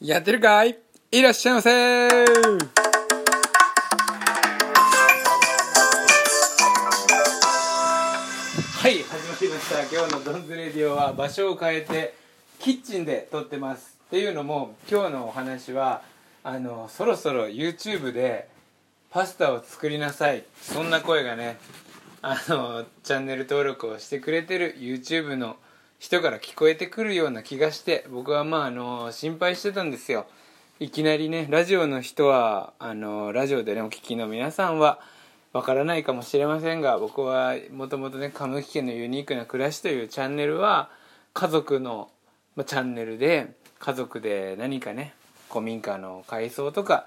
やってるかい？いらっしゃいませ。はい始まりました。今日のドンズレディオは場所を変えてキッチンで撮ってます。っていうのも今日のお話はあのそろそろ YouTube でパスタを作りなさい。そんな声がねあのチャンネル登録をしてくれてる YouTube の人から聞こえてくるような気がして僕はまああの心配してたんですよ。いきなりねラジオの人はあのラジオでねお聞きの皆さんはわからないかもしれませんが僕はもともとねカムキ家のユニークな暮らしというチャンネルは家族の、チャンネルで家族で何かね古民家の改装とか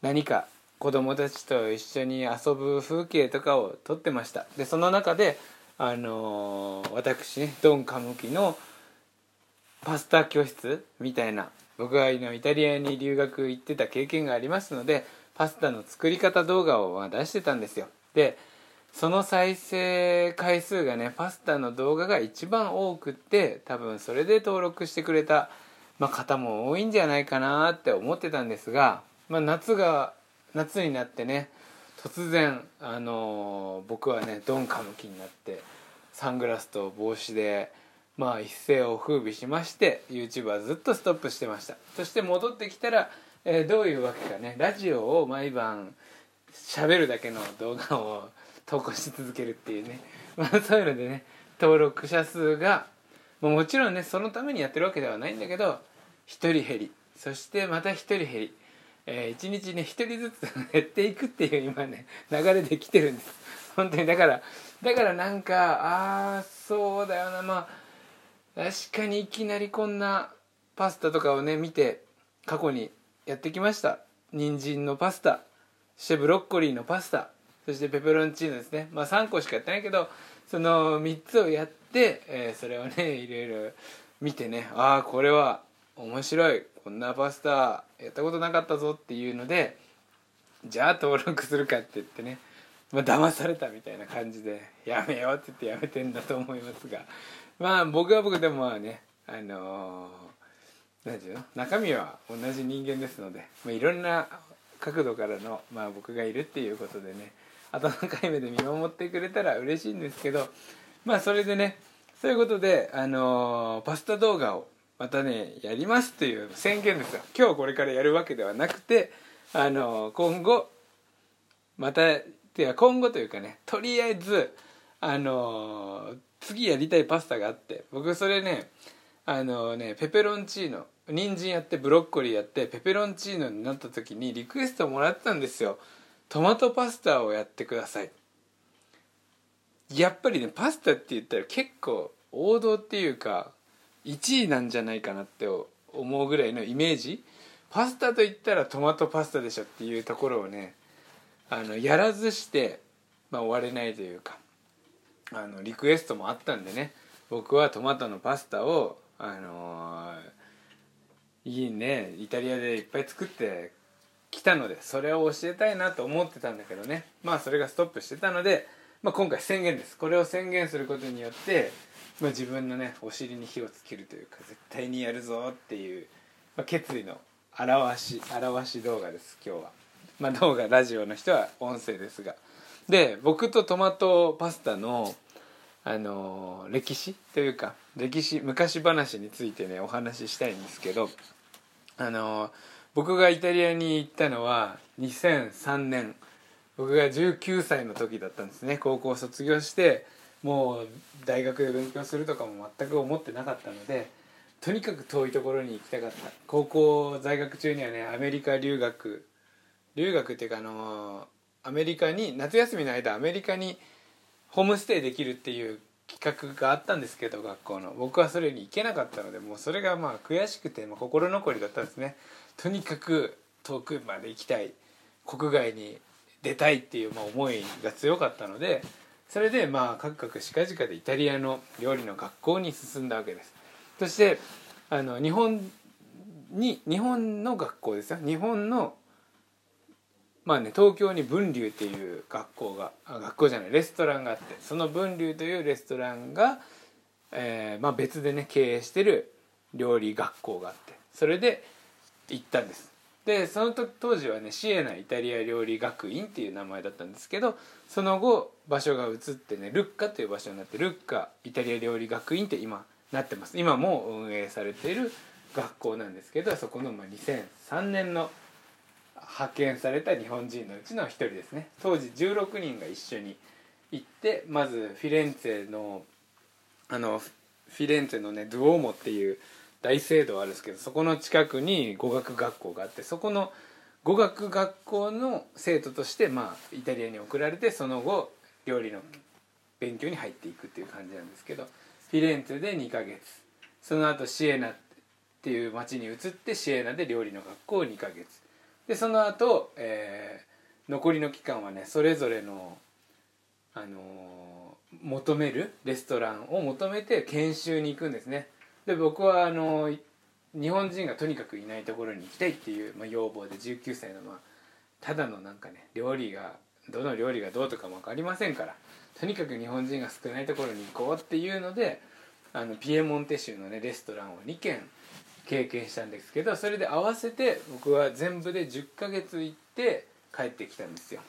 何か子供たちと一緒に遊ぶ風景とかを撮ってました。でその中であのー、私ねドン・カムキのパスタ教室みたいな僕がイタリアに留学行ってた経験がありますのでパスタの作り方動画を出してたんですよ。でその再生回数がねパスタの動画が一番多くって多分それで登録してくれた、まあ、方も多いんじゃないかなって思ってたんですが、まあ、夏が夏になってね突然、あの、僕はねドンカムキになってサングラスと帽子でまあ一世を風靡しまして YouTube はずっとストップしてました。そして戻ってきたら、えー、どういうわけかねラジオを毎晩喋るだけの動画を投稿し続けるっていうね、まあ、そういうのでね登録者数がもちろんねそのためにやってるわけではないんだけど1人減りそしてまた1人減りえー、1日ね1人ずつ減っていくっていう今ね流れで来てるんです。本当にだからだからなんかああそうだよな。まあ確かにいきなりこんなパスタとかをね見て過去にやってきました。人参のパスタそしてブロッコリーのパスタそしてペペロンチーノですね。まあ3個しかやってないけどその3つをやって、えー、それをねいろいろ見てねああこれは面白い。こんなパスタやったことなかったぞっていうのでじゃあ登録するかって言ってね。まあ騙されたみたいな感じでやめようって言ってやめてんだと思いますが。まあ僕は僕でもまあねあの何、て言うの？中身は同じ人間ですので、まあ、いろんな角度からの、まあ、僕がいるっていうことでね。温かい目で見守ってくれたら嬉しいんですけどまあそれでねそういうことで、あのパスタ動画をまたねやりますっていう宣言ですよ。今日これからやるわけではなくてあの今後またてか今後というかねとりあえずあの次やりたいパスタがあって僕それねあのねペペロンチーノ人参やってブロッコリーやってペペロンチーノになった時にリクエストもらったんですよ。トマトパスタをやってください。やっぱりねパスタって言ったら結構王道っていうか1位なんじゃないかなって思うぐらいのイメージ。パスタといったらトマトパスタでしょっていうところをねあのやらずして、まあ、終われないというかあのリクエストもあったんでね僕はトマトのパスタをあのー、いいねイタリアでいっぱい作ってきたのでそれを教えたいなと思ってたんだけどね。まあそれがストップしてたので、まあ、今回宣言です。これを宣言することによってまあ、自分のねお尻に火をつけるというか絶対にやるぞっていう、まあ、決意の表し表し動画です今日は、まあ、動画ラジオの人は音声ですが。で僕とトマトパスタのあのー、歴史というか歴史昔話についてねお話ししたいんですけどあのー、僕がイタリアに行ったのは2003年。僕が19歳の時だったんですね。高校卒業してもう大学で勉強するとかも全く思ってなかったのでとにかく遠いところに行きたかった。高校在学中にはねアメリカ留学。留学っていうかあのアメリカに夏休みの間アメリカにホームステイできるっていう企画があったんですけど学校の。僕はそれに行けなかったのでもうそれがまあ悔しくて、まあ、心残りだったんですね。とにかく遠くまで行きたい。国外に出たいっていうまあ思いが強かったのでそれでまあカクカクしかじかでイタリアの料理の学校に進んだわけです。そしてあの日本に日本の学校ですよ。日本のまあね東京に文流っていう学校が学校じゃないレストランがあってその文流というレストランが、えーまあ、別でね経営してる料理学校があってそれで行ったんです。でその時当時はねシエナイタリア料理学院っていう名前だったんですけどその後場所が移ってねルッカという場所になってルッカイタリア料理学院って今なってます。今も運営されている学校なんですけどそこの2003年の派遣された日本人のうちの一人ですね。当時16人が一緒に行ってまずフィレンツェのあのフィレンツェのねドゥオーモっていう大聖堂あるんですけどそこの近くに語学学校があってそこの語学学校の生徒としてまあイタリアに送られてその後料理の勉強に入っていくっていう感じなんですけどフィレンツェで2ヶ月。その後シエナっていう町に移ってシエナで料理の学校を2ヶ月。でその後、えー、残りの期間はねそれぞれの、あのー、求めるレストランを求めて研修に行くんですね。で僕はあの日本人がとにかくいないところに行きたいっていう、まあ、要望で19歳のまあただのなんかね料理がどの料理がどうとかも分かりませんからとにかく日本人が少ないところに行こうっていうのであのピエモンテ州のねレストランを2軒経験したんですけどそれで合わせて僕は全部で10ヶ月行って帰ってきたんですよ。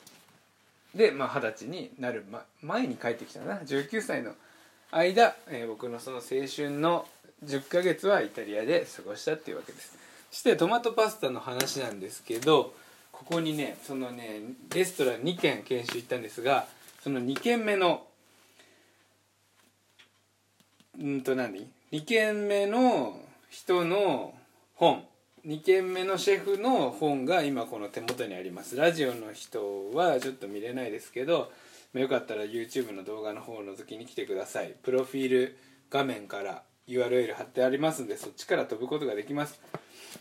でまあ二十歳になる前に帰ってきたな？19歳の間、えー、僕のその青春の10ヶ月はイタリアで過ごしたっていうわけです。そしてトマトパスタの話なんですけどここにねそのねレストラン2軒研修行ったんですがその2軒目のうんと何？2軒目の人の本。2軒目のシェフの本が今この手元にあります。ラジオの人はちょっと見れないですけどよかったら YouTube の動画の方の時に来てください。プロフィール画面から URL 貼ってありますんでそっちから飛ぶことができます。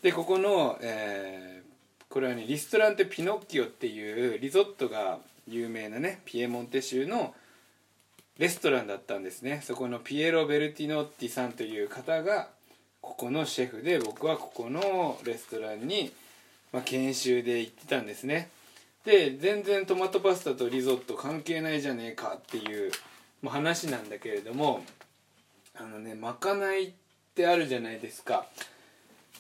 でここの、えー、これはねリストランテ・ピノッキオっていうリゾットが有名なねピエモンテ州のレストランだったんですね。そこのピエロ・ベルティノッティさんという方がここのシェフで僕はここのレストランに、まあ、研修で行ってたんですね。で全然トマトパスタとリゾット関係ないじゃねえかっていう、ま、話なんだけれどもあのねまかないってあるじゃないですか。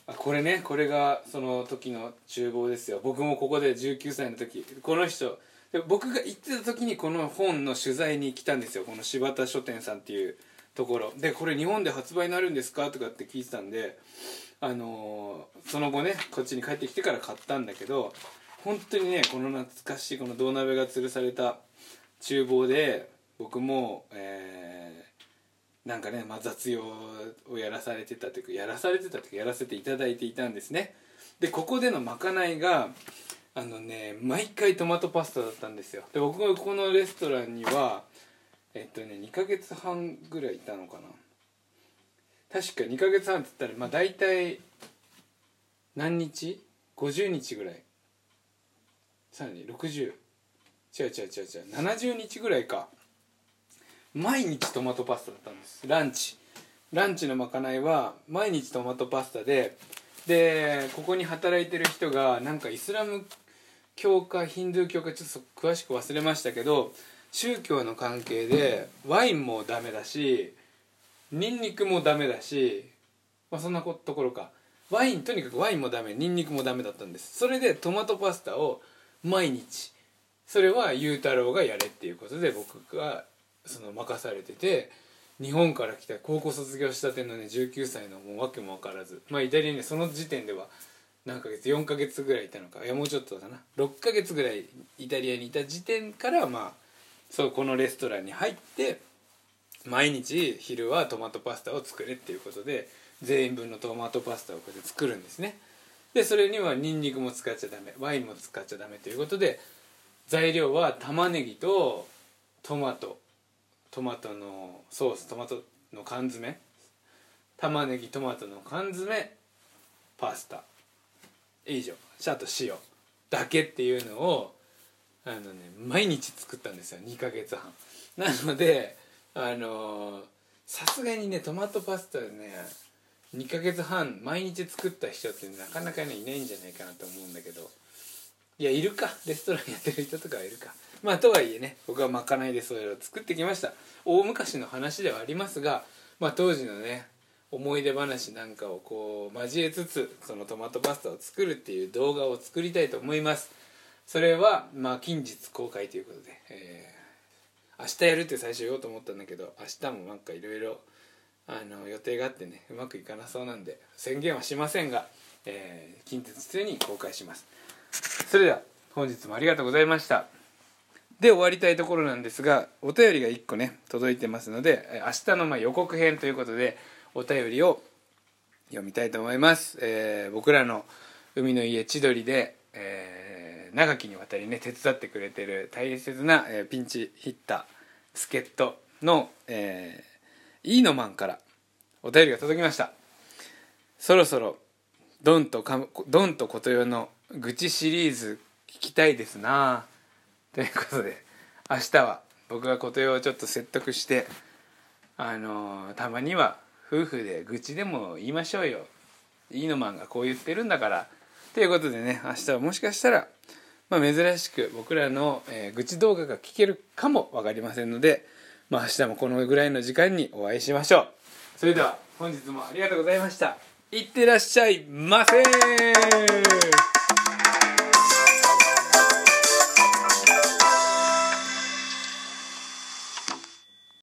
あこれねこれがその時の厨房ですよ。僕もここで19歳の時この人で僕が行ってた時にこの本の取材に来たんですよ。この柴田書店さんっていうところ。でこれ日本で発売になるんですか？とかって聞いてたんであのー、その後ねこっちに帰ってきてから買ったんだけど本当にねこの懐かしいこの銅鍋が吊るされた厨房で僕もえーなんかね、まあ、雑用をやらされてたというかやらされてたというかやらせていただいていたんですね。でここでのまかないがあのね毎回トマトパスタだったんですよ。で僕がこのレストランにはえっとね2ヶ月半ぐらいいたのかな。確か2ヶ月半って言ったらまあ大体何日 ?50 日ぐらい。さらに60違う違う違う違う。70日ぐらいか。毎日トマトパスタだったんです。ランチ。ランチのまかないは毎日トマトパスタででここに働いてる人がなんかイスラム教かヒンドゥー教かちょっと詳しく忘れましたけど宗教の関係でワインもダメだしニンニクもダメだし、まあ、そんなところか。ワインとにかくワインもダメ。ニンニクもダメだったんです。それでトマトパスタを毎日それは裕太郎がやれっていうことで僕がその任されてて日本から来た高校卒業したてのね19歳のもう訳も分からずまあイタリアにその時点では何ヶ月4ヶ月ぐらいいたのか。いやもうちょっとだな。6ヶ月ぐらいイタリアにいた時点からまあそうこのレストランに入って毎日昼はトマトパスタを作れっていうことで全員分のトマトパスタをこうやって作るんですね。でそれにはニンニクも使っちゃダメワインも使っちゃダメということで材料は玉ねぎとトマト。トマトのソーストマトの缶詰。玉ねぎトマトの缶詰。パスタ。以上。あと塩だけっていうのをあのね毎日作ったんですよ。2ヶ月半。なのであのさすがにねトマトパスタでね2ヶ月半毎日作った人ってなかなかねいないんじゃないかなと思うんだけど。いやいるか。レストランやってる人とかはいるか。まあとはいえね僕はまかないでそういうのを作ってきました。大昔の話ではありますが、まあ、当時のね思い出話なんかをこう交えつつそのトマトパスタを作るっていう動画を作りたいと思います。それはまあ近日公開ということで、えー、明日やるって最初言おうと思ったんだけど明日もなんかいろいろ予定があってねうまくいかなそうなんで宣言はしませんが、えー、近日中に公開します。それでは本日もありがとうございました。で終わりたいところなんですがお便りが1個ね届いてますので明日のま予告編ということでお便りを読みたいと思います、えー、僕らの海の家千鳥で、えー、長きにわたりね手伝ってくれてる大切な、えー、ピンチヒッター助っ人の、えー、イーノマンからお便りが届きました。そろそろドンとかドンと琴代の愚痴シリーズ聞きたいですな。ということで明日は僕が琴代をちょっと説得してあの、たまには夫婦で愚痴でも言いましょうよ。いいのマンがこう言ってるんだから。ということでね明日はもしかしたら、まあ、珍しく僕らの、えー、愚痴動画が聞けるかも分かりませんので、まあ、明日もこのぐらいの時間にお会いしましょう。それでは本日もありがとうございました。いってらっしゃいませ